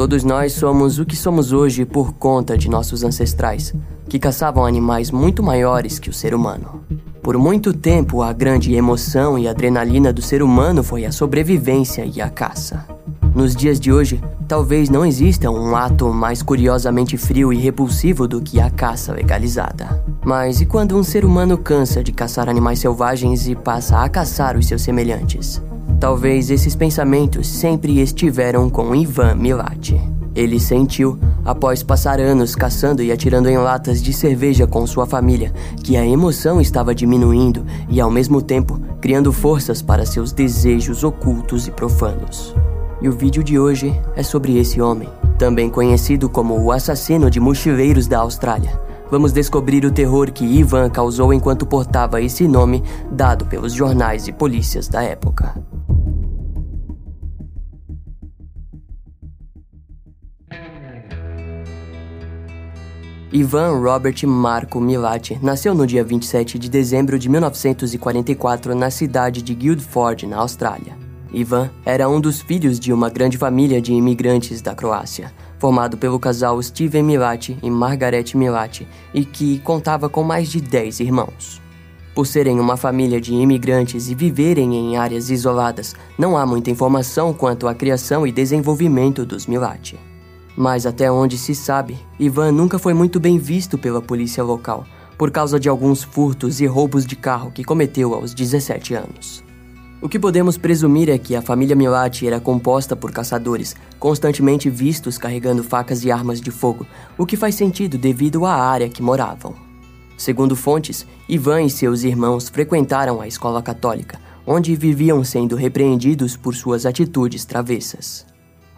Todos nós somos o que somos hoje por conta de nossos ancestrais, que caçavam animais muito maiores que o ser humano. Por muito tempo, a grande emoção e adrenalina do ser humano foi a sobrevivência e a caça. Nos dias de hoje, talvez não exista um ato mais curiosamente frio e repulsivo do que a caça legalizada. Mas e quando um ser humano cansa de caçar animais selvagens e passa a caçar os seus semelhantes? Talvez esses pensamentos sempre estiveram com Ivan Milati. Ele sentiu, após passar anos caçando e atirando em latas de cerveja com sua família, que a emoção estava diminuindo e, ao mesmo tempo, criando forças para seus desejos ocultos e profanos. E o vídeo de hoje é sobre esse homem, também conhecido como o assassino de mochileiros da Austrália. Vamos descobrir o terror que Ivan causou enquanto portava esse nome dado pelos jornais e polícias da época. Ivan Robert Marco Milati nasceu no dia 27 de dezembro de 1944 na cidade de Guildford, na Austrália. Ivan era um dos filhos de uma grande família de imigrantes da Croácia, formado pelo casal Steven Milati e Margaret Milati, e que contava com mais de 10 irmãos. Por serem uma família de imigrantes e viverem em áreas isoladas, não há muita informação quanto à criação e desenvolvimento dos Milati. Mas até onde se sabe, Ivan nunca foi muito bem visto pela polícia local, por causa de alguns furtos e roubos de carro que cometeu aos 17 anos. O que podemos presumir é que a família Milati era composta por caçadores, constantemente vistos carregando facas e armas de fogo, o que faz sentido devido à área que moravam. Segundo fontes, Ivan e seus irmãos frequentaram a escola católica, onde viviam sendo repreendidos por suas atitudes travessas.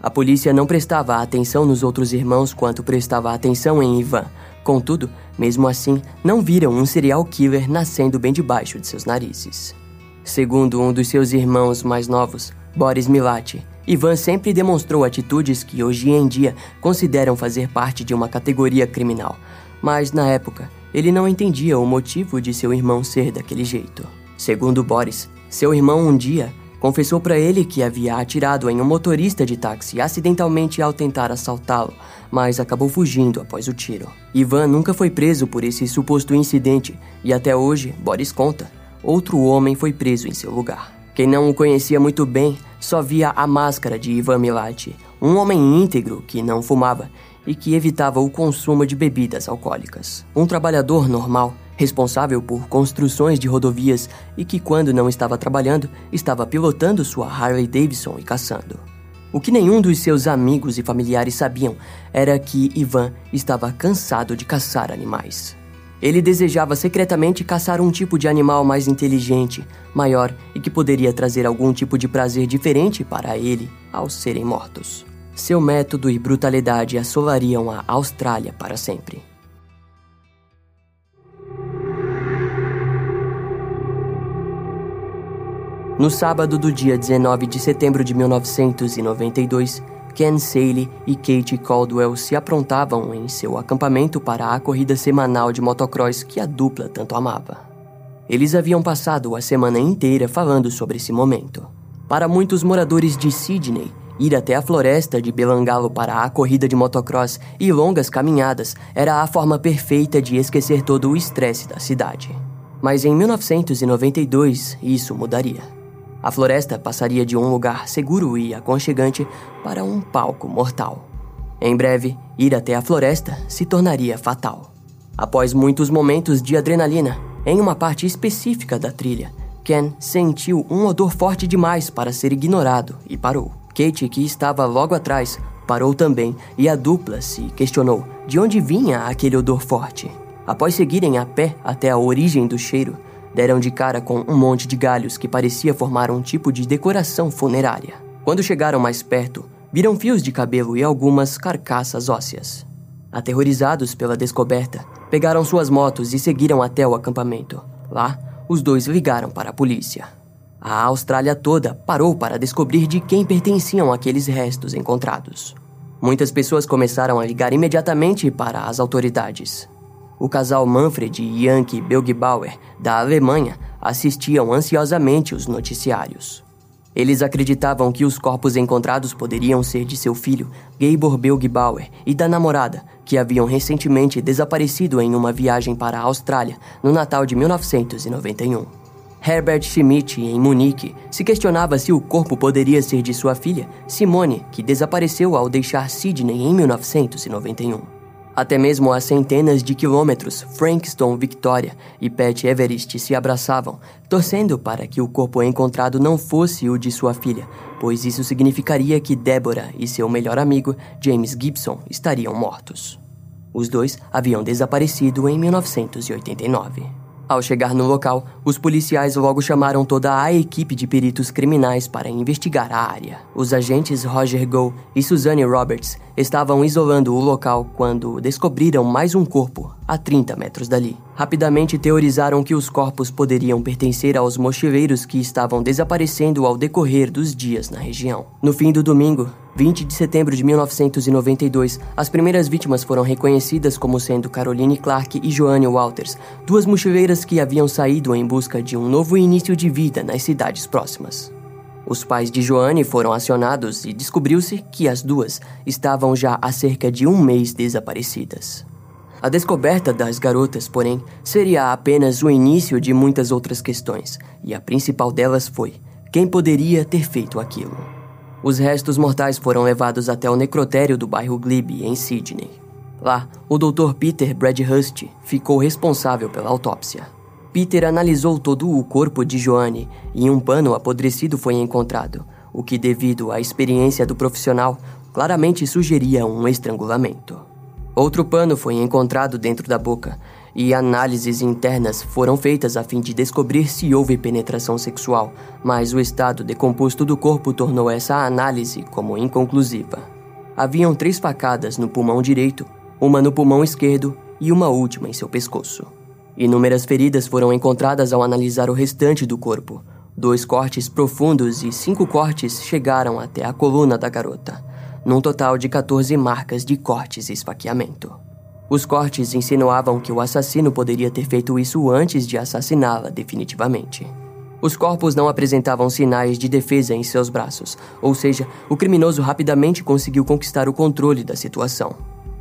A polícia não prestava atenção nos outros irmãos quanto prestava atenção em Ivan. Contudo, mesmo assim, não viram um serial killer nascendo bem debaixo de seus narizes. Segundo um dos seus irmãos mais novos, Boris Milati, Ivan sempre demonstrou atitudes que hoje em dia consideram fazer parte de uma categoria criminal, mas na época ele não entendia o motivo de seu irmão ser daquele jeito. Segundo Boris, seu irmão um dia confessou para ele que havia atirado em um motorista de táxi acidentalmente ao tentar assaltá-lo, mas acabou fugindo após o tiro. Ivan nunca foi preso por esse suposto incidente e até hoje, Boris conta, outro homem foi preso em seu lugar. Quem não o conhecia muito bem só via a máscara de Ivan Milati, um homem íntegro que não fumava e que evitava o consumo de bebidas alcoólicas. Um trabalhador normal responsável por construções de rodovias e que, quando não estava trabalhando, estava pilotando sua Harley Davidson e caçando. O que nenhum dos seus amigos e familiares sabiam era que Ivan estava cansado de caçar animais. Ele desejava secretamente caçar um tipo de animal mais inteligente, maior e que poderia trazer algum tipo de prazer diferente para ele ao serem mortos. Seu método e brutalidade assolariam a Austrália para sempre. No sábado do dia 19 de setembro de 1992, Ken Saley e Kate Caldwell se aprontavam em seu acampamento para a corrida semanal de motocross que a dupla tanto amava. Eles haviam passado a semana inteira falando sobre esse momento. Para muitos moradores de Sydney, ir até a floresta de Belangalo para a corrida de motocross e longas caminhadas era a forma perfeita de esquecer todo o estresse da cidade. Mas em 1992 isso mudaria. A floresta passaria de um lugar seguro e aconchegante para um palco mortal. Em breve, ir até a floresta se tornaria fatal. Após muitos momentos de adrenalina, em uma parte específica da trilha, Ken sentiu um odor forte demais para ser ignorado e parou. Kate, que estava logo atrás, parou também e a dupla se questionou de onde vinha aquele odor forte. Após seguirem a pé até a origem do cheiro, deram de cara com um monte de galhos que parecia formar um tipo de decoração funerária. Quando chegaram mais perto, viram fios de cabelo e algumas carcaças ósseas. Aterrorizados pela descoberta, pegaram suas motos e seguiram até o acampamento. Lá, os dois ligaram para a polícia. A Austrália toda parou para descobrir de quem pertenciam aqueles restos encontrados. Muitas pessoas começaram a ligar imediatamente para as autoridades. O casal Manfred e Yankee Belgebauer, da Alemanha, assistiam ansiosamente os noticiários. Eles acreditavam que os corpos encontrados poderiam ser de seu filho, Gabor Belgebauer, e da namorada, que haviam recentemente desaparecido em uma viagem para a Austrália no Natal de 1991. Herbert Schmidt, em Munique, se questionava se o corpo poderia ser de sua filha, Simone, que desapareceu ao deixar Sydney em 1991. Até mesmo a centenas de quilômetros, Frankston Victoria e Pat Everest se abraçavam, torcendo para que o corpo encontrado não fosse o de sua filha, pois isso significaria que Deborah e seu melhor amigo, James Gibson, estariam mortos. Os dois haviam desaparecido em 1989. Ao chegar no local, os policiais logo chamaram toda a equipe de peritos criminais para investigar a área. Os agentes Roger Go e Suzanne Roberts estavam isolando o local quando descobriram mais um corpo a 30 metros dali. Rapidamente teorizaram que os corpos poderiam pertencer aos mochileiros que estavam desaparecendo ao decorrer dos dias na região. No fim do domingo, 20 de setembro de 1992, as primeiras vítimas foram reconhecidas como sendo Caroline Clark e Joanne Walters, duas mochileiras que haviam saído em busca de um novo início de vida nas cidades próximas. Os pais de Joanne foram acionados e descobriu-se que as duas estavam já há cerca de um mês desaparecidas. A descoberta das garotas, porém, seria apenas o início de muitas outras questões, e a principal delas foi: quem poderia ter feito aquilo? Os restos mortais foram levados até o necrotério do bairro Glebe, em Sydney. Lá, o Dr. Peter Bradhurst ficou responsável pela autópsia. Peter analisou todo o corpo de Joanne e um pano apodrecido foi encontrado, o que, devido à experiência do profissional, claramente sugeria um estrangulamento. Outro pano foi encontrado dentro da boca e análises internas foram feitas a fim de descobrir se houve penetração sexual, mas o estado decomposto do corpo tornou essa análise como inconclusiva. Haviam três facadas no pulmão direito, uma no pulmão esquerdo e uma última em seu pescoço. Inúmeras feridas foram encontradas ao analisar o restante do corpo. Dois cortes profundos e cinco cortes chegaram até a coluna da garota, num total de 14 marcas de cortes e esfaqueamento. Os cortes insinuavam que o assassino poderia ter feito isso antes de assassiná-la definitivamente. Os corpos não apresentavam sinais de defesa em seus braços, ou seja, o criminoso rapidamente conseguiu conquistar o controle da situação.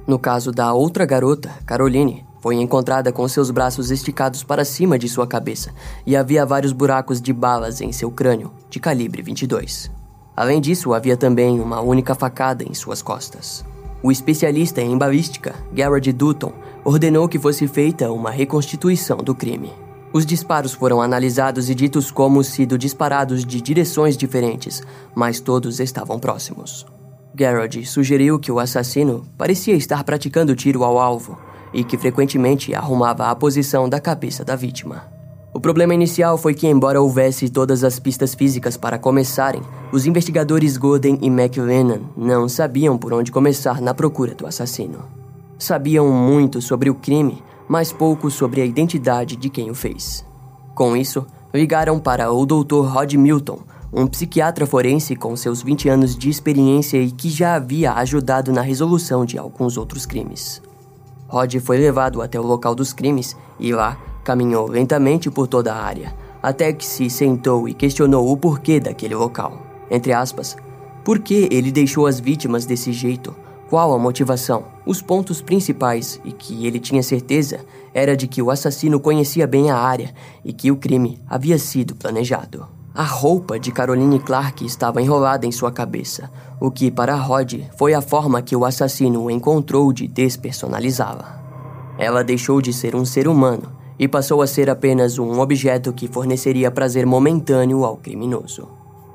No caso da outra garota, Caroline, foi encontrada com seus braços esticados para cima de sua cabeça e havia vários buracos de balas em seu crânio, de calibre 22. Além disso, havia também uma única facada em suas costas. O especialista em balística, Garrett Dutton, ordenou que fosse feita uma reconstituição do crime. Os disparos foram analisados e ditos como sido disparados de direções diferentes, mas todos estavam próximos. Garrett sugeriu que o assassino parecia estar praticando tiro ao alvo e que frequentemente arrumava a posição da cabeça da vítima. O problema inicial foi que, embora houvesse todas as pistas físicas para começarem, os investigadores Godin e McLennan não sabiam por onde começar na procura do assassino. Sabiam muito sobre o crime, mas pouco sobre a identidade de quem o fez. Com isso, ligaram para o Dr. Rod Milton, um psiquiatra forense com seus 20 anos de experiência e que já havia ajudado na resolução de alguns outros crimes. Rod foi levado até o local dos crimes e lá Caminhou lentamente por toda a área, até que se sentou e questionou o porquê daquele local. Entre aspas, por que ele deixou as vítimas desse jeito? Qual a motivação? Os pontos principais, e que ele tinha certeza, era de que o assassino conhecia bem a área e que o crime havia sido planejado. A roupa de Caroline Clark estava enrolada em sua cabeça, o que para Rod foi a forma que o assassino encontrou de despersonalizá-la. Ela deixou de ser um ser humano e passou a ser apenas um objeto que forneceria prazer momentâneo ao criminoso.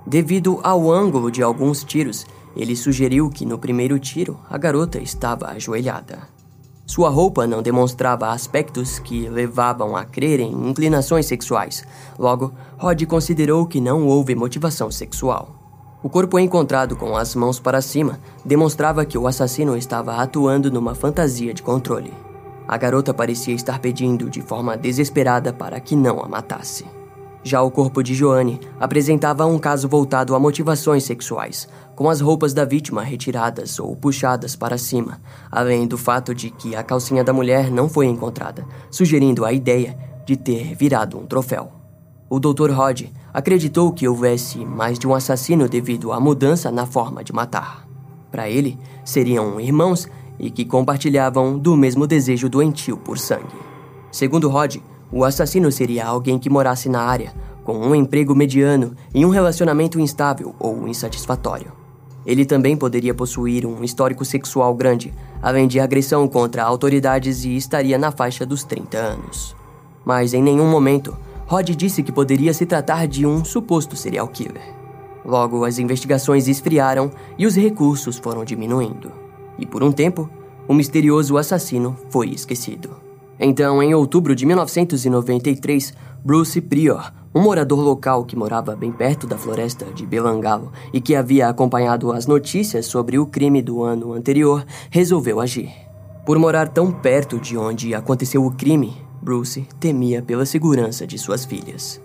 Devido ao ângulo de alguns tiros, ele sugeriu que no primeiro tiro a garota estava ajoelhada. Sua roupa não demonstrava aspectos que levavam a crer em inclinações sexuais. Logo, Rod considerou que não houve motivação sexual. O corpo encontrado com as mãos para cima demonstrava que o assassino estava atuando numa fantasia de controle. A garota parecia estar pedindo de forma desesperada para que não a matasse. Já o corpo de Joanne apresentava um caso voltado a motivações sexuais, com as roupas da vítima retiradas ou puxadas para cima, além do fato de que a calcinha da mulher não foi encontrada, sugerindo a ideia de ter virado um troféu. O Dr. Rod acreditou que houvesse mais de um assassino devido à mudança na forma de matar. Para ele, seriam irmãos e que compartilhavam do mesmo desejo doentio por sangue. Segundo Rod, o assassino seria alguém que morasse na área, com um emprego mediano e um relacionamento instável ou insatisfatório. Ele também poderia possuir um histórico sexual grande, além de agressão contra autoridades e estaria na faixa dos 30 anos. Mas em nenhum momento, Rod disse que poderia se tratar de um suposto serial killer. Logo, as investigações esfriaram e os recursos foram diminuindo. E por um tempo, o misterioso assassino foi esquecido. Então, em outubro de 1993, Bruce Prior, um morador local que morava bem perto da floresta de Belangalo e que havia acompanhado as notícias sobre o crime do ano anterior, resolveu agir. Por morar tão perto de onde aconteceu o crime, Bruce temia pela segurança de suas filhas.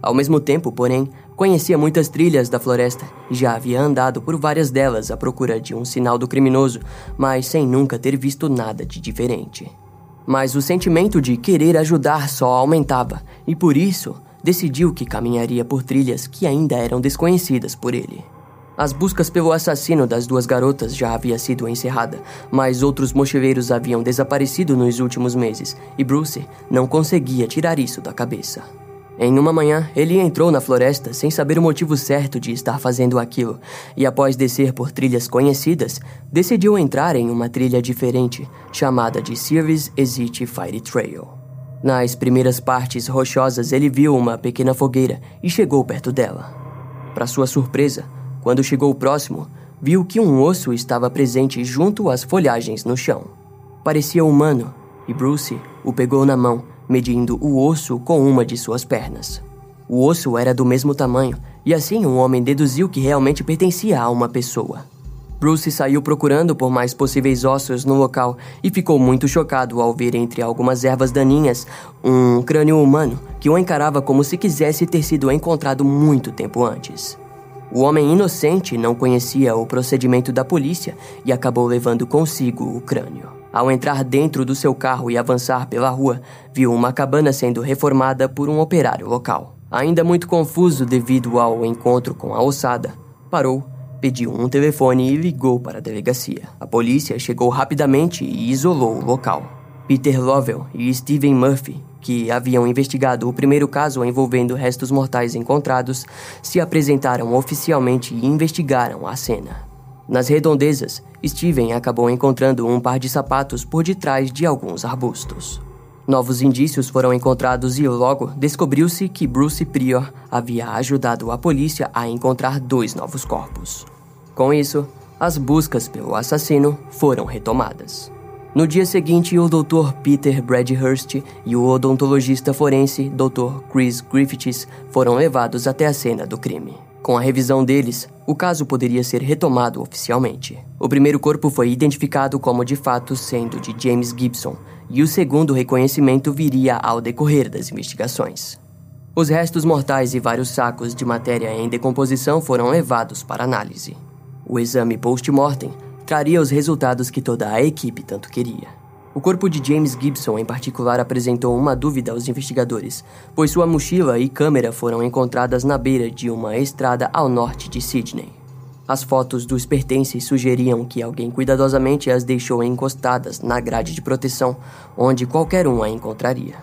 Ao mesmo tempo, porém, conhecia muitas trilhas da floresta e já havia andado por várias delas à procura de um sinal do criminoso, mas sem nunca ter visto nada de diferente. Mas o sentimento de querer ajudar só aumentava, e por isso decidiu que caminharia por trilhas que ainda eram desconhecidas por ele. As buscas pelo assassino das duas garotas já havia sido encerrada, mas outros mochileiros haviam desaparecido nos últimos meses, e Bruce não conseguia tirar isso da cabeça. Em uma manhã, ele entrou na floresta sem saber o motivo certo de estar fazendo aquilo, e após descer por trilhas conhecidas, decidiu entrar em uma trilha diferente, chamada de Service Exit Fire Trail. Nas primeiras partes rochosas, ele viu uma pequena fogueira e chegou perto dela. Para sua surpresa, quando chegou próximo, viu que um osso estava presente junto às folhagens no chão. Parecia humano e Bruce o pegou na mão, medindo o osso com uma de suas pernas. O osso era do mesmo tamanho e assim um homem deduziu que realmente pertencia a uma pessoa. Bruce saiu procurando por mais possíveis ossos no local e ficou muito chocado ao ver entre algumas ervas daninhas um crânio humano que o encarava como se quisesse ter sido encontrado muito tempo antes. O homem inocente não conhecia o procedimento da polícia e acabou levando consigo o crânio. Ao entrar dentro do seu carro e avançar pela rua, viu uma cabana sendo reformada por um operário local. Ainda muito confuso devido ao encontro com a ossada, parou pediu um telefone e ligou para a delegacia. A polícia chegou rapidamente e isolou o local. Peter Lovell e Steven Murphy, que haviam investigado o primeiro caso envolvendo restos mortais encontrados, se apresentaram oficialmente e investigaram a cena. Nas redondezas, Steven acabou encontrando um par de sapatos por detrás de alguns arbustos. Novos indícios foram encontrados e logo descobriu-se que Bruce Prior havia ajudado a polícia a encontrar dois novos corpos. Com isso, as buscas pelo assassino foram retomadas. No dia seguinte, o Dr. Peter Bradhurst e o odontologista forense Dr. Chris Griffiths foram levados até a cena do crime. Com a revisão deles, o caso poderia ser retomado oficialmente. O primeiro corpo foi identificado como de fato sendo de James Gibson, e o segundo reconhecimento viria ao decorrer das investigações. Os restos mortais e vários sacos de matéria em decomposição foram levados para análise. O exame post-mortem traria os resultados que toda a equipe tanto queria. O corpo de James Gibson, em particular, apresentou uma dúvida aos investigadores, pois sua mochila e câmera foram encontradas na beira de uma estrada ao norte de Sydney. As fotos dos pertences sugeriam que alguém cuidadosamente as deixou encostadas na grade de proteção, onde qualquer um a encontraria.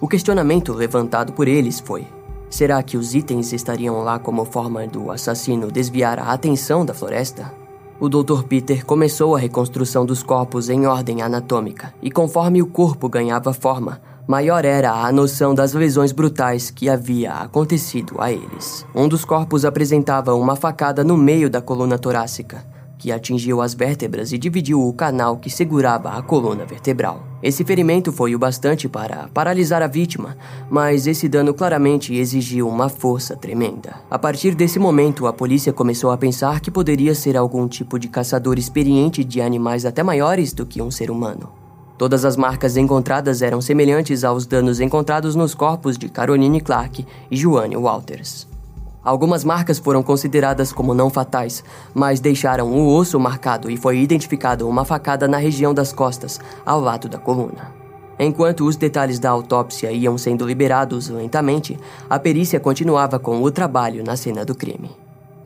O questionamento levantado por eles foi: será que os itens estariam lá como forma do assassino desviar a atenção da floresta? O Dr. Peter começou a reconstrução dos corpos em ordem anatômica, e conforme o corpo ganhava forma, maior era a noção das lesões brutais que havia acontecido a eles. Um dos corpos apresentava uma facada no meio da coluna torácica, que atingiu as vértebras e dividiu o canal que segurava a coluna vertebral. Esse ferimento foi o bastante para paralisar a vítima, mas esse dano claramente exigiu uma força tremenda. A partir desse momento, a polícia começou a pensar que poderia ser algum tipo de caçador experiente de animais até maiores do que um ser humano. Todas as marcas encontradas eram semelhantes aos danos encontrados nos corpos de Caroline Clark e Joanne Walters. Algumas marcas foram consideradas como não fatais, mas deixaram o osso marcado e foi identificado uma facada na região das costas, ao lado da coluna. Enquanto os detalhes da autópsia iam sendo liberados lentamente, a perícia continuava com o trabalho na cena do crime.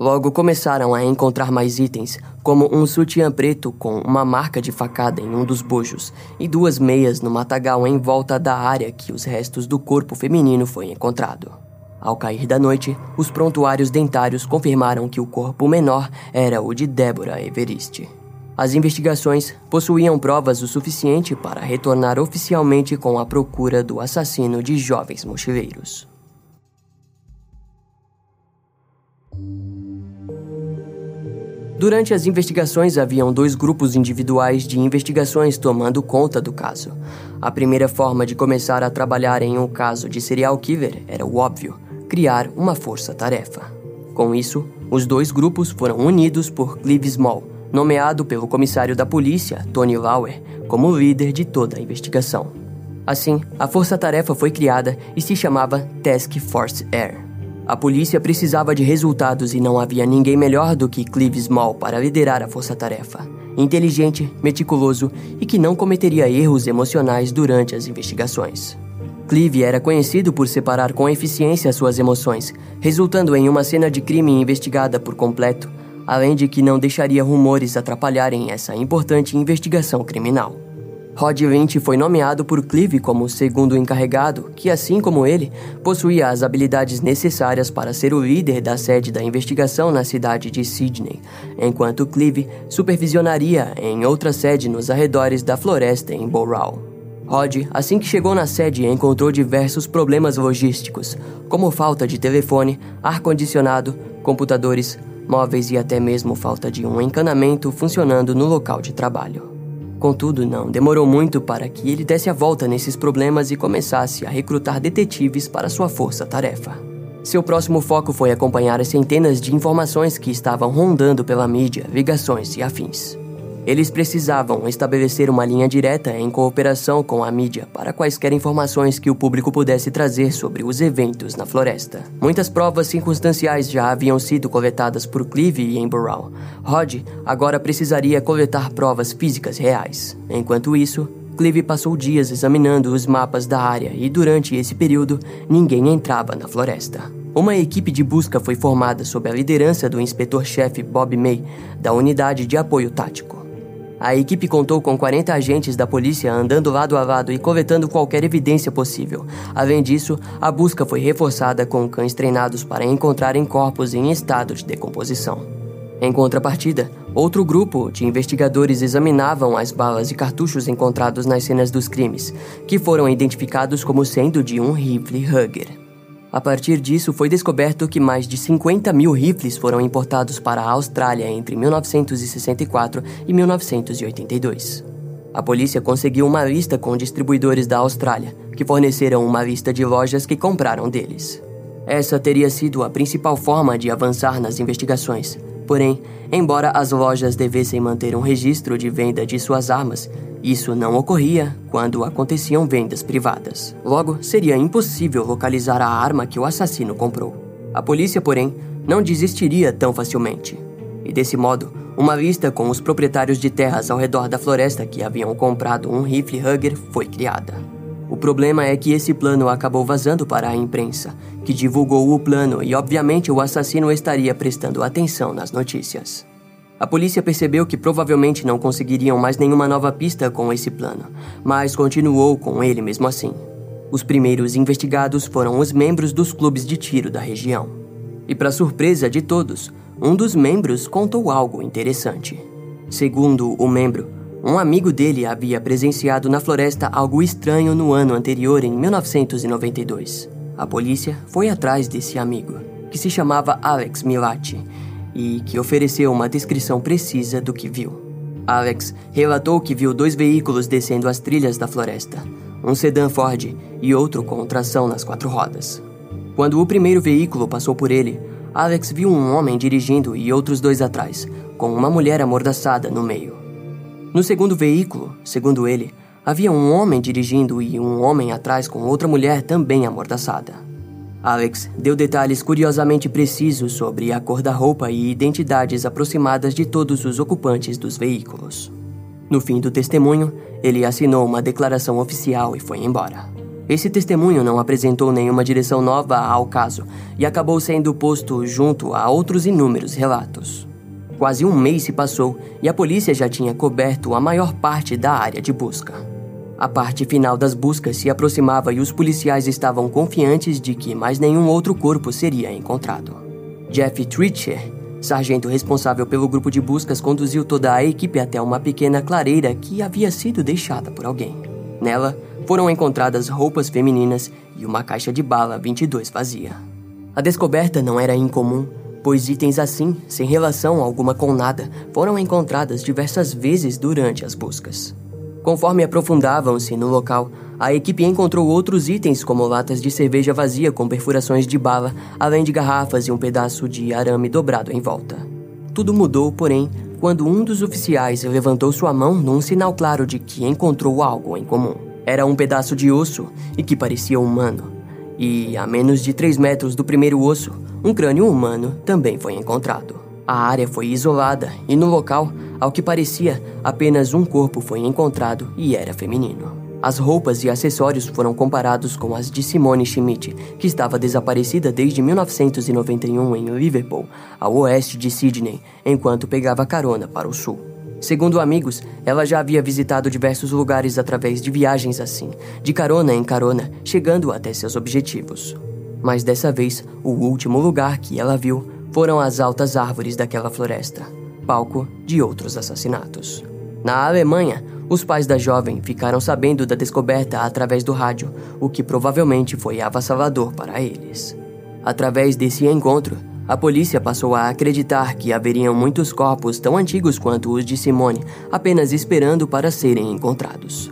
Logo começaram a encontrar mais itens, como um sutiã preto com uma marca de facada em um dos bojos e duas meias no matagal em volta da área que os restos do corpo feminino foi encontrado. Ao cair da noite, os prontuários dentários confirmaram que o corpo menor era o de Débora Everiste. As investigações possuíam provas o suficiente para retornar oficialmente com a procura do assassino de jovens mochileiros. Durante as investigações, haviam dois grupos individuais de investigações tomando conta do caso. A primeira forma de começar a trabalhar em um caso de serial killer era o óbvio: criar uma força-tarefa. Com isso, os dois grupos foram unidos por Clive Small, nomeado pelo comissário da polícia, Tony Lauer, como líder de toda a investigação. Assim, a força-tarefa foi criada e se chamava Task Force Air. A polícia precisava de resultados e não havia ninguém melhor do que Clive Small para liderar a força-tarefa. Inteligente, meticuloso e que não cometeria erros emocionais durante as investigações. Clive era conhecido por separar com eficiência suas emoções, resultando em uma cena de crime investigada por completo, além de que não deixaria rumores atrapalharem essa importante investigação criminal. Rod Lynch foi nomeado por Clive como segundo encarregado, que, assim como ele, possuía as habilidades necessárias para ser o líder da sede da investigação na cidade de Sydney, enquanto Clive supervisionaria em outra sede nos arredores da floresta em Bowral. Rod, assim que chegou na sede, encontrou diversos problemas logísticos, como falta de telefone, ar-condicionado, computadores, móveis e até mesmo falta de um encanamento funcionando no local de trabalho. Contudo, não demorou muito para que ele desse a volta nesses problemas e começasse a recrutar detetives para sua força-tarefa. Seu próximo foco foi acompanhar as centenas de informações que estavam rondando pela mídia, ligações e afins. Eles precisavam estabelecer uma linha direta em cooperação com a mídia para quaisquer informações que o público pudesse trazer sobre os eventos na floresta. Muitas provas circunstanciais já haviam sido coletadas por Clive e Emburrell. Rod agora precisaria coletar provas físicas reais. Enquanto isso, Clive passou dias examinando os mapas da área e durante esse período ninguém entrava na floresta. Uma equipe de busca foi formada sob a liderança do inspetor-chefe Bob May, da Unidade de Apoio Tático. A equipe contou com 40 agentes da polícia andando lado a lado e coletando qualquer evidência possível. Além disso, a busca foi reforçada com cães treinados para encontrarem corpos em estado de decomposição. Em contrapartida, outro grupo de investigadores examinavam as balas e cartuchos encontrados nas cenas dos crimes, que foram identificados como sendo de um rifle Hugger. A partir disso, foi descoberto que mais de 50 mil rifles foram importados para a Austrália entre 1964 e 1982. A polícia conseguiu uma lista com distribuidores da Austrália, que forneceram uma lista de lojas que compraram deles. Essa teria sido a principal forma de avançar nas investigações. Porém, embora as lojas devessem manter um registro de venda de suas armas, isso não ocorria quando aconteciam vendas privadas. Logo, seria impossível localizar a arma que o assassino comprou. A polícia, porém, não desistiria tão facilmente. E desse modo, uma lista com os proprietários de terras ao redor da floresta que haviam comprado um rifle Hugger foi criada. O problema é que esse plano acabou vazando para a imprensa, que divulgou o plano e, obviamente, o assassino estaria prestando atenção nas notícias. A polícia percebeu que provavelmente não conseguiriam mais nenhuma nova pista com esse plano, mas continuou com ele mesmo assim. Os primeiros investigados foram os membros dos clubes de tiro da região. E, para surpresa de todos, um dos membros contou algo interessante. Segundo o membro, um amigo dele havia presenciado na floresta algo estranho no ano anterior, em 1992. A polícia foi atrás desse amigo, que se chamava Alex Milati, e que ofereceu uma descrição precisa do que viu. Alex relatou que viu dois veículos descendo as trilhas da floresta, um sedã Ford e outro com tração nas quatro rodas. Quando o primeiro veículo passou por ele, Alex viu um homem dirigindo e outros dois atrás, com uma mulher amordaçada no meio. No segundo veículo, segundo ele, havia um homem dirigindo e um homem atrás com outra mulher também amordaçada. Alex deu detalhes curiosamente precisos sobre a cor da roupa e identidades aproximadas de todos os ocupantes dos veículos. No fim do testemunho, ele assinou uma declaração oficial e foi embora. Esse testemunho não apresentou nenhuma direção nova ao caso e acabou sendo posto junto a outros inúmeros relatos. Quase um mês se passou e a polícia já tinha coberto a maior parte da área de busca. A parte final das buscas se aproximava e os policiais estavam confiantes de que mais nenhum outro corpo seria encontrado. Jeff Tritcher, sargento responsável pelo grupo de buscas, conduziu toda a equipe até uma pequena clareira que havia sido deixada por alguém. Nela, foram encontradas roupas femininas e uma caixa de bala 22 vazia. A descoberta não era incomum, pois itens assim, sem relação alguma com nada, foram encontradas diversas vezes durante as buscas. Conforme aprofundavam-se no local, a equipe encontrou outros itens como latas de cerveja vazia com perfurações de bala, além de garrafas e um pedaço de arame dobrado em volta. Tudo mudou, porém, quando um dos oficiais levantou sua mão num sinal claro de que encontrou algo em comum. Era um pedaço de osso e que parecia humano. E, a menos de 3 metros do primeiro osso, um crânio humano também foi encontrado. A área foi isolada e, no local, ao que parecia, apenas um corpo foi encontrado e era feminino. As roupas e acessórios foram comparados com as de Simone Schmidt, que estava desaparecida desde 1991 em Liverpool, ao oeste de Sydney, enquanto pegava carona para o sul. Segundo amigos, ela já havia visitado diversos lugares através de viagens assim, de carona em carona, chegando até seus objetivos. Mas dessa vez, o último lugar que ela viu foram as altas árvores daquela floresta, palco de outros assassinatos. Na Alemanha, os pais da jovem ficaram sabendo da descoberta através do rádio, o que provavelmente foi avassalador para eles. Através desse encontro, a polícia passou a acreditar que haveriam muitos corpos tão antigos quanto os de Simone, apenas esperando para serem encontrados.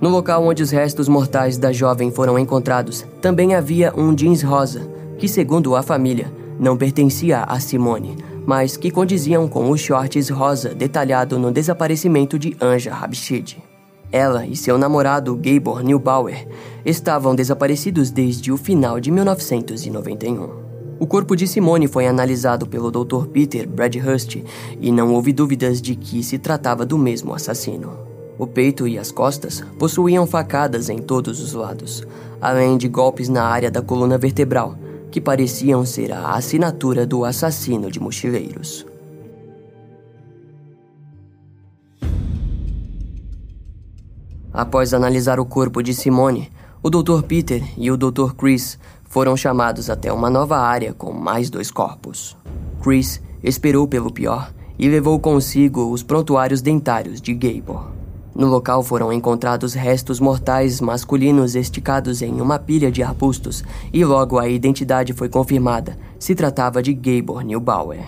No local onde os restos mortais da jovem foram encontrados, também havia um jeans rosa, que, segundo a família, não pertencia a Simone, mas que condiziam com os shorts rosa detalhado no desaparecimento de Anja Habshid. Ela e seu namorado Gabor Neubauer estavam desaparecidos desde o final de 1991. O corpo de Simone foi analisado pelo Dr. Peter Bradhurst e não houve dúvidas de que se tratava do mesmo assassino. O peito e as costas possuíam facadas em todos os lados, além de golpes na área da coluna vertebral, que pareciam ser a assinatura do assassino de mochileiros. Após analisar o corpo de Simone, o Dr. Peter e o Dr. Chris foram chamados até uma nova área com mais dois corpos. Chris esperou pelo pior e levou consigo os prontuários dentários de Gable. No local foram encontrados restos mortais masculinos esticados em uma pilha de arbustos e logo a identidade foi confirmada. Se tratava de Gabor Neubauer.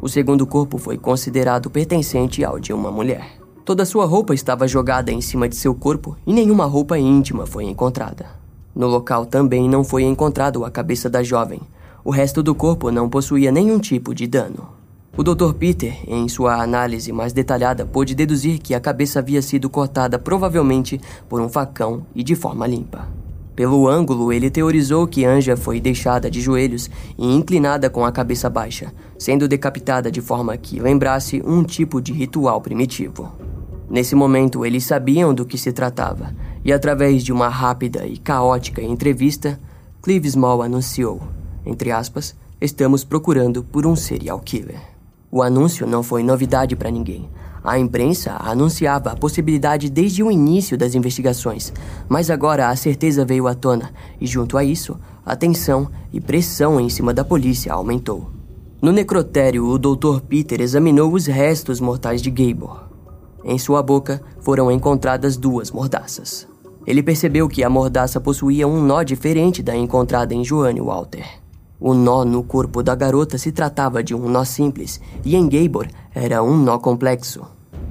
O segundo corpo foi considerado pertencente ao de uma mulher. Toda sua roupa estava jogada em cima de seu corpo e nenhuma roupa íntima foi encontrada. No local também não foi encontrado a cabeça da jovem. O resto do corpo não possuía nenhum tipo de dano. O Dr. Peter, em sua análise mais detalhada, pôde deduzir que a cabeça havia sido cortada provavelmente por um facão e de forma limpa. Pelo ângulo, ele teorizou que Anja foi deixada de joelhos e inclinada com a cabeça baixa, sendo decapitada de forma que lembrasse um tipo de ritual primitivo. Nesse momento, eles sabiam do que se tratava, e através de uma rápida e caótica entrevista, Clive Small anunciou, entre aspas, estamos procurando por um serial killer. O anúncio não foi novidade para ninguém. A imprensa anunciava a possibilidade desde o início das investigações, mas agora a certeza veio à tona e, junto a isso, a tensão e pressão em cima da polícia aumentou. No necrotério, o Dr. Peter examinou os restos mortais de Gabor. Em sua boca foram encontradas duas mordaças. Ele percebeu que a mordaça possuía um nó diferente da encontrada em Joanne Walter. O nó no corpo da garota se tratava de um nó simples e em Gabor era um nó complexo.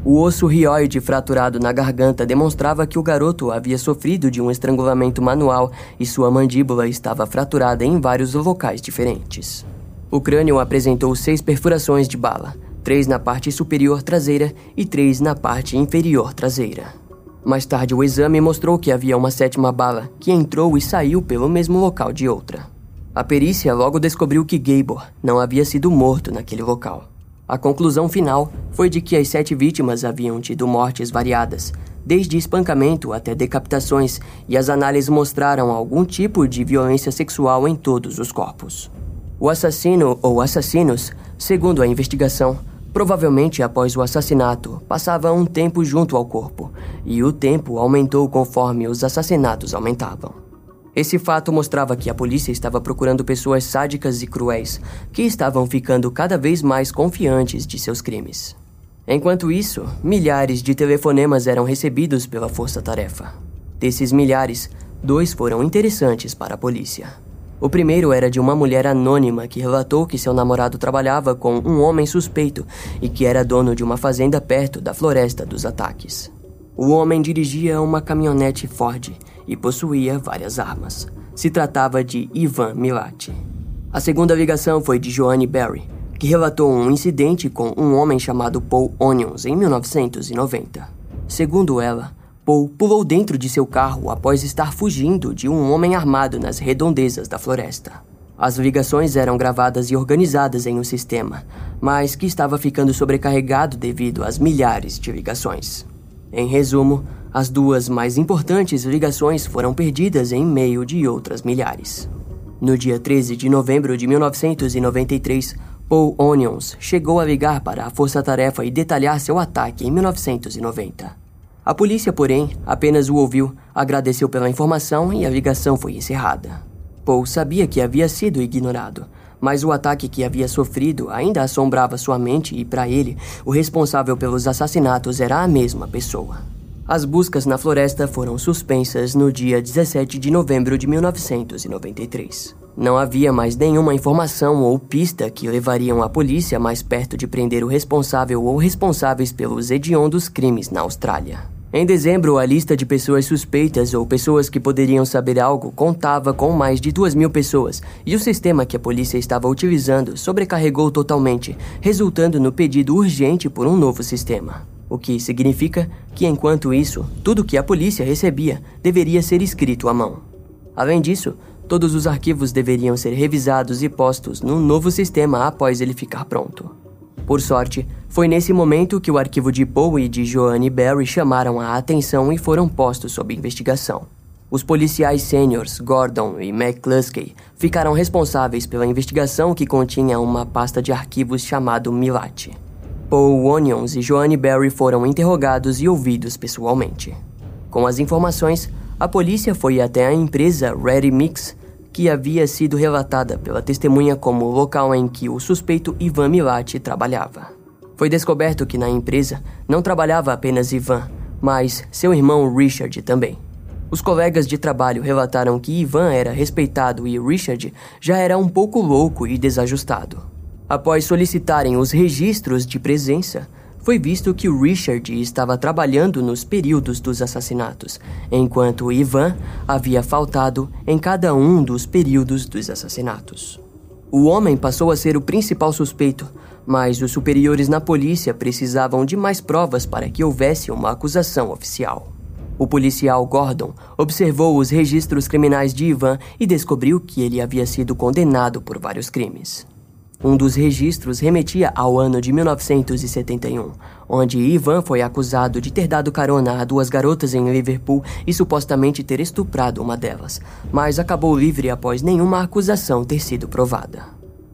O osso rioide fraturado na garganta demonstrava que o garoto havia sofrido de um estrangulamento manual e sua mandíbula estava fraturada em vários locais diferentes. O crânio apresentou seis perfurações de bala, três na parte superior traseira e três na parte inferior traseira. Mais tarde, o exame mostrou que havia uma sétima bala que entrou e saiu pelo mesmo local de outra. A perícia logo descobriu que Gabor não havia sido morto naquele local. A conclusão final foi de que as sete vítimas haviam tido mortes variadas, desde espancamento até decapitações, e as análises mostraram algum tipo de violência sexual em todos os corpos. O assassino ou assassinos, segundo a investigação, provavelmente após o assassinato, passava um tempo junto ao corpo, e o tempo aumentou conforme os assassinatos aumentavam. Esse fato mostrava que a polícia estava procurando pessoas sádicas e cruéis, que estavam ficando cada vez mais confiantes de seus crimes. Enquanto isso, milhares de telefonemas eram recebidos pela força-tarefa. Desses milhares, dois foram interessantes para a polícia. O primeiro era de uma mulher anônima que relatou que seu namorado trabalhava com um homem suspeito e que era dono de uma fazenda perto da floresta dos ataques. O homem dirigia uma caminhonete Ford e possuía várias armas. Se tratava de Ivan Milati. A segunda ligação foi de Joanne Berry, que relatou um incidente com um homem chamado Paul Onions em 1990. Segundo ela, Paul pulou dentro de seu carro após estar fugindo de um homem armado nas redondezas da floresta. As ligações eram gravadas e organizadas em um sistema, mas que estava ficando sobrecarregado devido às milhares de ligações. Em resumo, as duas mais importantes ligações foram perdidas em meio de outras milhares. No dia 13 de novembro de 1993, Paul Onions chegou a ligar para a Força Tarefa e detalhar seu ataque em 1990. A polícia, porém, apenas o ouviu, agradeceu pela informação e a ligação foi encerrada. Paul sabia que havia sido ignorado, mas o ataque que havia sofrido ainda assombrava sua mente e, para ele, o responsável pelos assassinatos era a mesma pessoa. As buscas na floresta foram suspensas no dia 17 de novembro de 1993. Não havia mais nenhuma informação ou pista que levariam a polícia mais perto de prender o responsável ou responsáveis pelos hediondos crimes na Austrália. Em dezembro, a lista de pessoas suspeitas ou pessoas que poderiam saber algo contava com mais de duas mil pessoas, e o sistema que a polícia estava utilizando sobrecarregou totalmente, resultando no pedido urgente por um novo sistema. O que significa que, enquanto isso, tudo que a polícia recebia deveria ser escrito à mão. Além disso, Todos os arquivos deveriam ser revisados e postos num novo sistema após ele ficar pronto. Por sorte, foi nesse momento que o arquivo de Poe e de Joanne Barry chamaram a atenção e foram postos sob investigação. Os policiais sêniores Gordon e McCluskey ficaram responsáveis pela investigação que continha uma pasta de arquivos chamado Milat. Paul Onions e Joanne Barry foram interrogados e ouvidos pessoalmente. Com as informações, a polícia foi até a empresa Ready Mix, que havia sido relatada pela testemunha como o local em que o suspeito Ivan Milati trabalhava. Foi descoberto que na empresa não trabalhava apenas Ivan, mas seu irmão Richard também. Os colegas de trabalho relataram que Ivan era respeitado e Richard já era um pouco louco e desajustado. Após solicitarem os registros de presença, foi visto que Richard estava trabalhando nos períodos dos assassinatos, enquanto Ivan havia faltado em cada um dos períodos dos assassinatos. O homem passou a ser o principal suspeito, mas os superiores na polícia precisavam de mais provas para que houvesse uma acusação oficial. O policial Gordon observou os registros criminais de Ivan e descobriu que ele havia sido condenado por vários crimes. Um dos registros remetia ao ano de 1971, onde Ivan foi acusado de ter dado carona a duas garotas em Liverpool e supostamente ter estuprado uma delas, mas acabou livre após nenhuma acusação ter sido provada.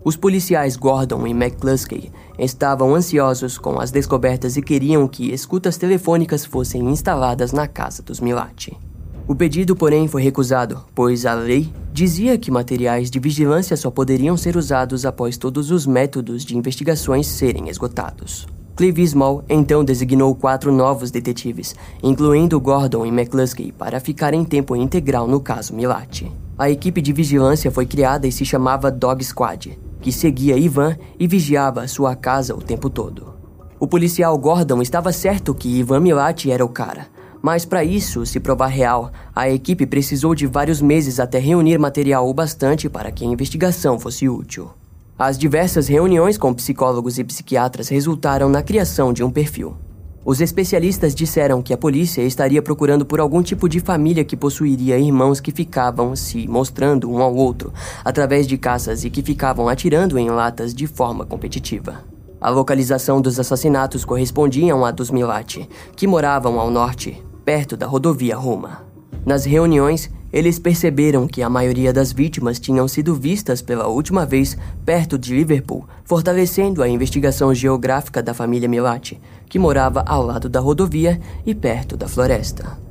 Os policiais Gordon e McCluskey estavam ansiosos com as descobertas e queriam que escutas telefônicas fossem instaladas na casa dos Milati. O pedido, porém, foi recusado, pois a lei dizia que materiais de vigilância só poderiam ser usados após todos os métodos de investigações serem esgotados. Clive Small então designou quatro novos detetives, incluindo Gordon e McCluskey, para ficar em tempo integral no caso Milati. A equipe de vigilância foi criada e se chamava Dog Squad, que seguia Ivan e vigiava sua casa o tempo todo. O policial Gordon estava certo que Ivan Milati era o cara, mas para isso se provar real, a equipe precisou de vários meses até reunir material o bastante para que a investigação fosse útil. As diversas reuniões com psicólogos e psiquiatras resultaram na criação de um perfil. Os especialistas disseram que a polícia estaria procurando por algum tipo de família que possuiria irmãos que ficavam se mostrando um ao outro através de caças e que ficavam atirando em latas de forma competitiva. A localização dos assassinatos correspondiam à dos Milati, que moravam ao norte, perto da rodovia Roma. Nas reuniões, eles perceberam que a maioria das vítimas tinham sido vistas pela última vez perto de Liverpool, fortalecendo a investigação geográfica da família Milati, que morava ao lado da rodovia e perto da floresta.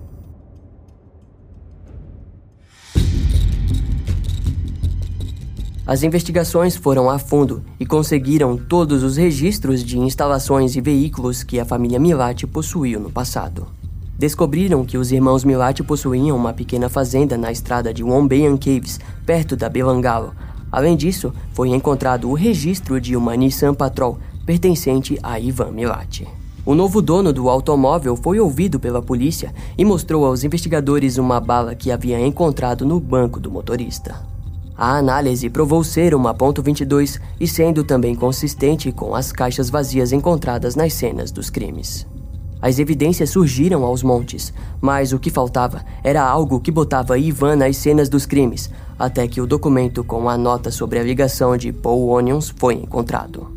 As investigações foram a fundo e conseguiram todos os registros de instalações e veículos que a família Milati possuiu no passado. Descobriram que os irmãos Milati possuíam uma pequena fazenda na estrada de Wombeyan Caves, perto da Belangalo. Além disso, foi encontrado o registro de uma Nissan Patrol pertencente a Ivan Milati. O novo dono do automóvel foi ouvido pela polícia e mostrou aos investigadores uma bala que havia encontrado no banco do motorista. A análise provou ser uma .22 e sendo também consistente com as caixas vazias encontradas nas cenas dos crimes. As evidências surgiram aos montes, mas o que faltava era algo que botava Ivan nas cenas dos crimes, até que o documento com a nota sobre a ligação de Paul Onions foi encontrado.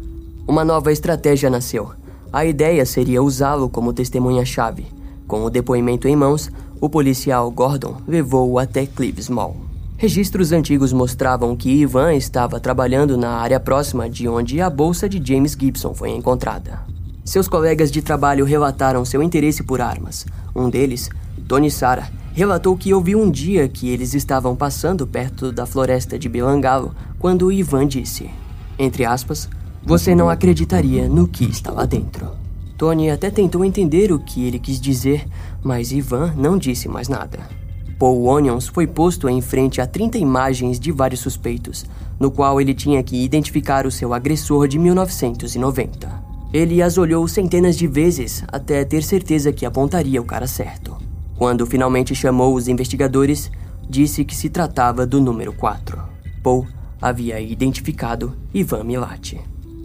Uma nova estratégia nasceu. A ideia seria usá-lo como testemunha-chave. Com o depoimento em mãos, o policial Gordon levou-o até Clives Mall. Registros antigos mostravam que Ivan estava trabalhando na área próxima de onde a bolsa de James Gibson foi encontrada. Seus colegas de trabalho relataram seu interesse por armas. Um deles, Tony Sara, relatou que ouviu um dia que eles estavam passando perto da floresta de Belangalo quando Ivan disse, entre aspas, você não acreditaria no que está lá dentro. Tony até tentou entender o que ele quis dizer, mas Ivan não disse mais nada. Paul Onions foi posto em frente a 30 imagens de vários suspeitos, no qual ele tinha que identificar o seu agressor de 1990. Ele as olhou centenas de vezes até ter certeza que apontaria o cara certo. Quando finalmente chamou os investigadores, disse que se tratava do número 4. Paul havia identificado Ivan Milati.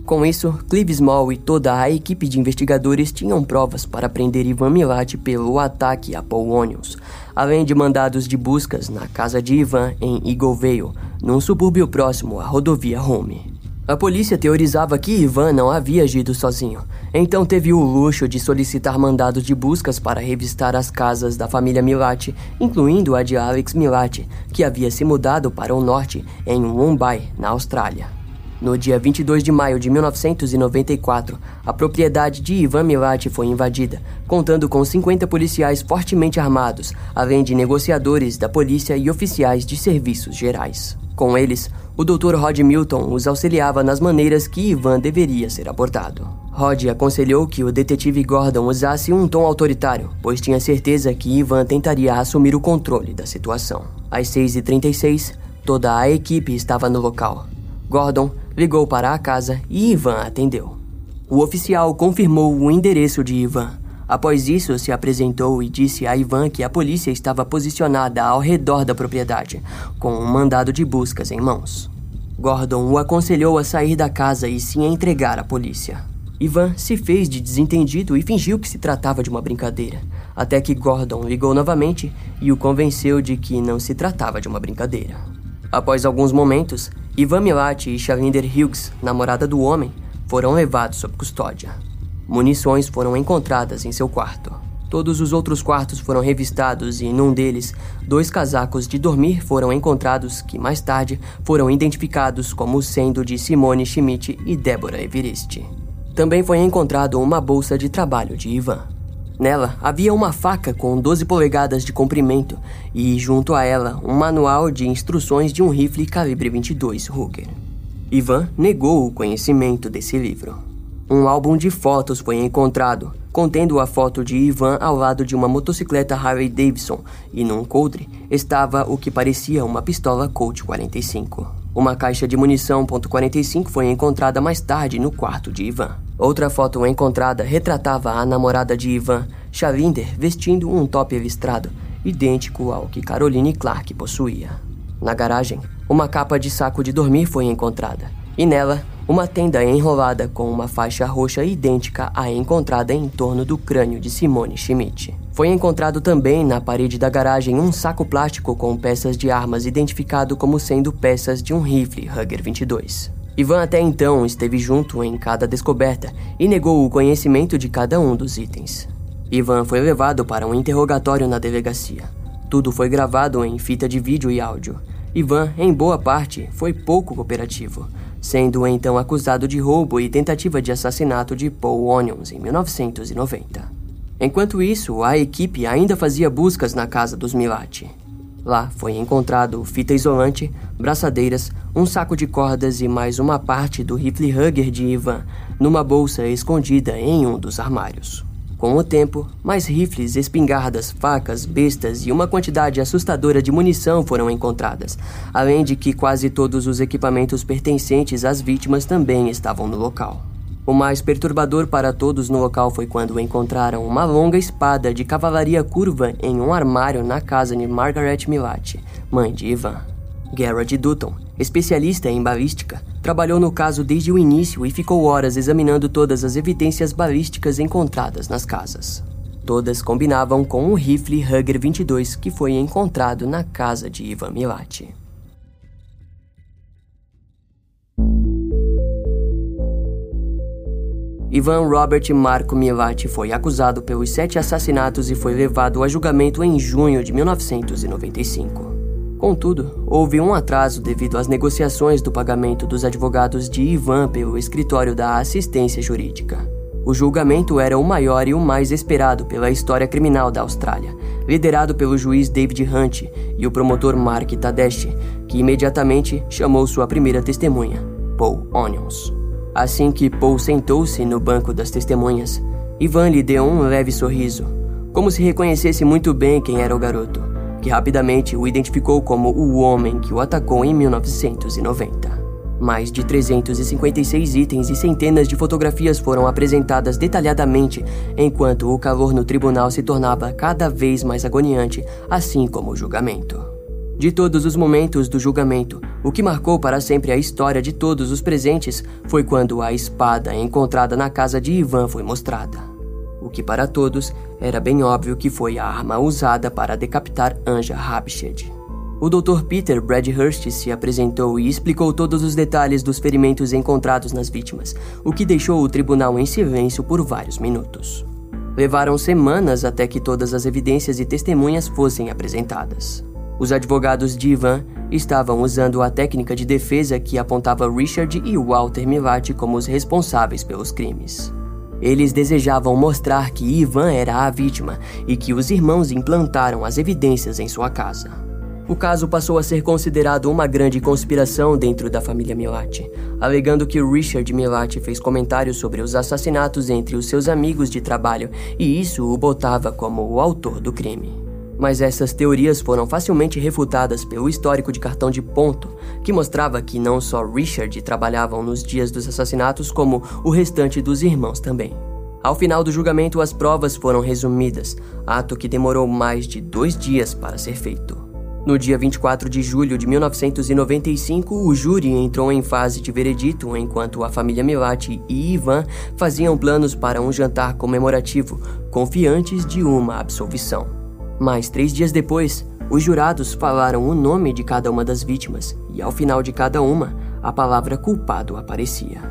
Com isso, Clive Small e toda a equipe de investigadores tinham provas para prender Ivan Milati pelo ataque a Paul Onions, além de mandados de buscas na casa de Ivan em Eagle Vale, num subúrbio próximo à rodovia Home. A polícia teorizava que Ivan não havia agido sozinho, então teve o luxo de solicitar mandados de buscas para revistar as casas da família Milati, incluindo a de Alex Milati, que havia se mudado para o norte em Mumbai, na Austrália. No dia 22 de maio de 1994, a propriedade de Ivan Milati foi invadida, contando com 50 policiais fortemente armados, além de negociadores da polícia e oficiais de serviços gerais. Com eles, o Dr. Rod Milton os auxiliava nas maneiras que Ivan deveria ser abordado. Rod aconselhou que o detetive Gordon usasse um tom autoritário, pois tinha certeza que Ivan tentaria assumir o controle da situação. Às 6h36, toda a equipe estava no local. Gordon ligou para a casa e Ivan atendeu. O oficial confirmou o endereço de Ivan. Após isso, se apresentou e disse a Ivan que a polícia estava posicionada ao redor da propriedade, com um mandado de buscas em mãos. Gordon o aconselhou a sair da casa e se entregar à polícia. Ivan se fez de desentendido e fingiu que se tratava de uma brincadeira, até que Gordon ligou novamente e o convenceu de que não se tratava de uma brincadeira. Após alguns momentos, Ivan Milati e Shalinder Hughes, namorada do homem, foram levados sob custódia. Munições foram encontradas em seu quarto. Todos os outros quartos foram revistados e, num deles, dois casacos de dormir foram encontrados que, mais tarde, foram identificados como sendo de Simone Schmidt e Débora Everest. Também foi encontrado uma bolsa de trabalho de Ivan. Nela havia uma faca com 12 polegadas de comprimento e, junto a ela, um manual de instruções de um rifle calibre 22 Ruger. Ivan negou o conhecimento desse livro. Um álbum de fotos foi encontrado, contendo a foto de Ivan ao lado de uma motocicleta Harley Davidson, e num coldre estava o que parecia uma pistola Colt 45. Uma caixa de munição .45 foi encontrada mais tarde no quarto de Ivan. Outra foto encontrada retratava a namorada de Ivan, Chalinder, vestindo um top listrado, idêntico ao que Caroline Clark possuía. Na garagem, uma capa de saco de dormir foi encontrada, e nela uma tenda enrolada com uma faixa roxa idêntica à encontrada em torno do crânio de Simone Schmidt. Foi encontrado também na parede da garagem um saco plástico com peças de armas identificado como sendo peças de um rifle Hugger 22. Ivan até então esteve junto em cada descoberta e negou o conhecimento de cada um dos itens. Ivan foi levado para um interrogatório na delegacia. Tudo foi gravado em fita de vídeo e áudio. Ivan, em boa parte, foi pouco cooperativo, sendo então acusado de roubo e tentativa de assassinato de Paul Onions em 1990. Enquanto isso, a equipe ainda fazia buscas na casa dos Milati. Lá foi encontrado fita isolante, braçadeiras, um saco de cordas e mais uma parte do rifle Hugger de Ivan numa bolsa escondida em um dos armários. Com o tempo, mais rifles, espingardas, facas, bestas e uma quantidade assustadora de munição foram encontradas, além de que quase todos os equipamentos pertencentes às vítimas também estavam no local. O mais perturbador para todos no local foi quando encontraram uma longa espada de cavalaria curva em um armário na casa de Margaret Milati, mãe de Ivan. Garrett Dutton, especialista em balística, trabalhou no caso desde o início e ficou horas examinando todas as evidências balísticas encontradas nas casas. Todas combinavam com o rifle Hugger 22 que foi encontrado na casa de Ivan Milati. Ivan Robert Marco Milati foi acusado pelos sete assassinatos e foi levado a julgamento em junho de 1995. Contudo, houve um atraso devido às negociações do pagamento dos advogados de Ivan pelo escritório da assistência jurídica. O julgamento era o maior e o mais esperado pela história criminal da Austrália, liderado pelo juiz David Hunt e o promotor Mark Tadeste, que imediatamente chamou sua primeira testemunha, Paul Onions. Assim que Paul sentou-se no banco das testemunhas, Ivan lhe deu um leve sorriso, como se reconhecesse muito bem quem era o garoto, que rapidamente o identificou como o homem que o atacou em 1990. Mais de 356 itens e centenas de fotografias foram apresentadas detalhadamente, enquanto o calor no tribunal se tornava cada vez mais agoniante, assim como o julgamento. De todos os momentos do julgamento, o que marcou para sempre a história de todos os presentes foi quando a espada encontrada na casa de Ivan foi mostrada. Que para todos era bem óbvio que foi a arma usada para decapitar Anja Habshed. O Dr. Peter Bradhurst se apresentou e explicou todos os detalhes dos ferimentos encontrados nas vítimas, o que deixou o tribunal em silêncio por vários minutos. Levaram semanas até que todas as evidências e testemunhas fossem apresentadas. Os advogados de Ivan estavam usando a técnica de defesa que apontava Richard e Walter Milati como os responsáveis pelos crimes. Eles desejavam mostrar que Ivan era a vítima e que os irmãos implantaram as evidências em sua casa. O caso passou a ser considerado uma grande conspiração dentro da família Milati, alegando que Richard Milati fez comentários sobre os assassinatos entre os seus amigos de trabalho e isso o botava como o autor do crime. Mas essas teorias foram facilmente refutadas pelo histórico de cartão de ponto, que mostrava que não só Richard trabalhavam nos dias dos assassinatos, como o restante dos irmãos também. Ao final do julgamento, as provas foram resumidas, ato que demorou mais de dois dias para ser feito. No dia 24 de julho de 1995, o júri entrou em fase de veredito enquanto a família Milati e Ivan faziam planos para um jantar comemorativo, confiantes de uma absolvição. Mas três dias depois, os jurados falaram o nome de cada uma das vítimas e ao final de cada uma, a palavra culpado aparecia.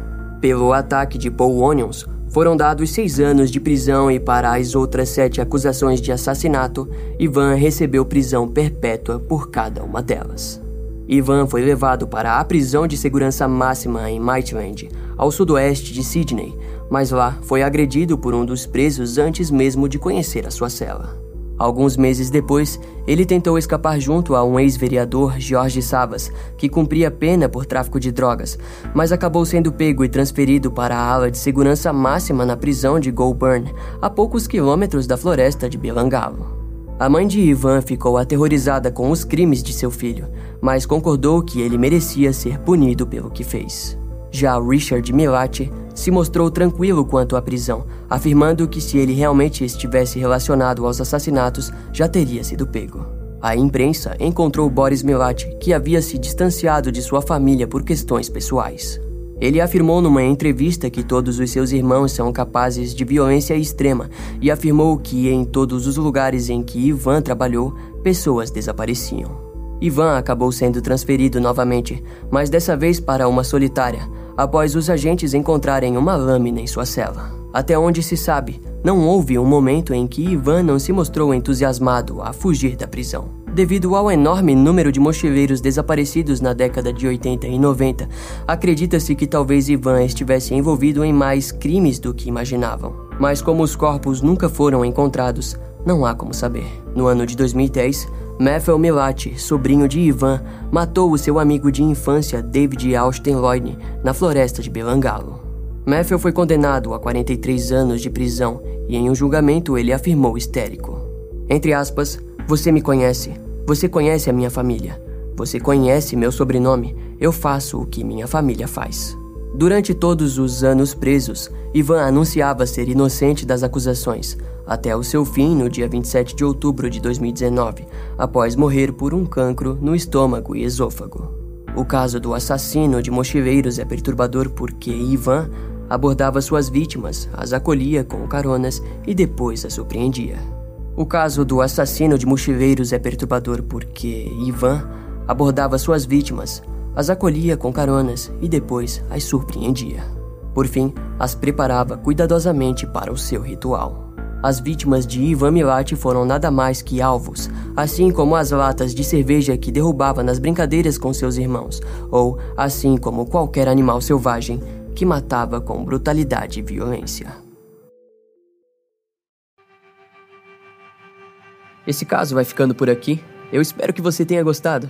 Pelo ataque de Paul Onions, foram dados seis anos de prisão e para as outras sete acusações de assassinato, Ivan recebeu prisão perpétua por cada uma delas. Ivan foi levado para a prisão de segurança máxima em Maitland, ao sudoeste de Sydney, mas lá foi agredido por um dos presos antes mesmo de conhecer a sua cela. Alguns meses depois, ele tentou escapar junto a um ex-vereador, Jorge Savas, que cumpria pena por tráfico de drogas, mas acabou sendo pego e transferido para a ala de segurança máxima na prisão de Goulburn, a poucos quilômetros da floresta de Belangalo. A mãe de Ivan ficou aterrorizada com os crimes de seu filho, mas concordou que ele merecia ser punido pelo que fez. Já Richard Milati se mostrou tranquilo quanto à prisão, afirmando que se ele realmente estivesse relacionado aos assassinatos, já teria sido pego. A imprensa encontrou Boris Milati, que havia se distanciado de sua família por questões pessoais. Ele afirmou numa entrevista que todos os seus irmãos são capazes de violência extrema e afirmou que em todos os lugares em que Ivan trabalhou, pessoas desapareciam. Ivan acabou sendo transferido novamente, mas dessa vez para uma solitária, após os agentes encontrarem uma lâmina em sua cela. Até onde se sabe, não houve um momento em que Ivan não se mostrou entusiasmado a fugir da prisão. Devido ao enorme número de mochileiros desaparecidos na década de 80 e 90, acredita-se que talvez Ivan estivesse envolvido em mais crimes do que imaginavam. Mas como os corpos nunca foram encontrados, não há como saber. No ano de 2010, Matthew Milati, sobrinho de Ivan, matou o seu amigo de infância David Austin Lloyd na floresta de Belangalo. Matthew foi condenado a 43 anos de prisão e em um julgamento ele afirmou histérico. Entre aspas, você me conhece, você conhece a minha família, você conhece meu sobrenome, eu faço o que minha família faz. Durante todos os anos presos, Ivan anunciava ser inocente das acusações, até o seu fim no dia 27 de outubro de 2019, após morrer por um cancro no estômago e esôfago. O caso do assassino de mochileiros é perturbador porque Ivan abordava suas vítimas, as acolhia com caronas e depois as surpreendia. O caso do assassino de mochileiros é perturbador porque Ivan abordava suas vítimas, as acolhia com caronas e depois as surpreendia. Por fim, as preparava cuidadosamente para o seu ritual. As vítimas de Ivan Milati foram nada mais que alvos, assim como as latas de cerveja que derrubava nas brincadeiras com seus irmãos, ou assim como qualquer animal selvagem que matava com brutalidade e violência. Esse caso vai ficando por aqui. Eu espero que você tenha gostado.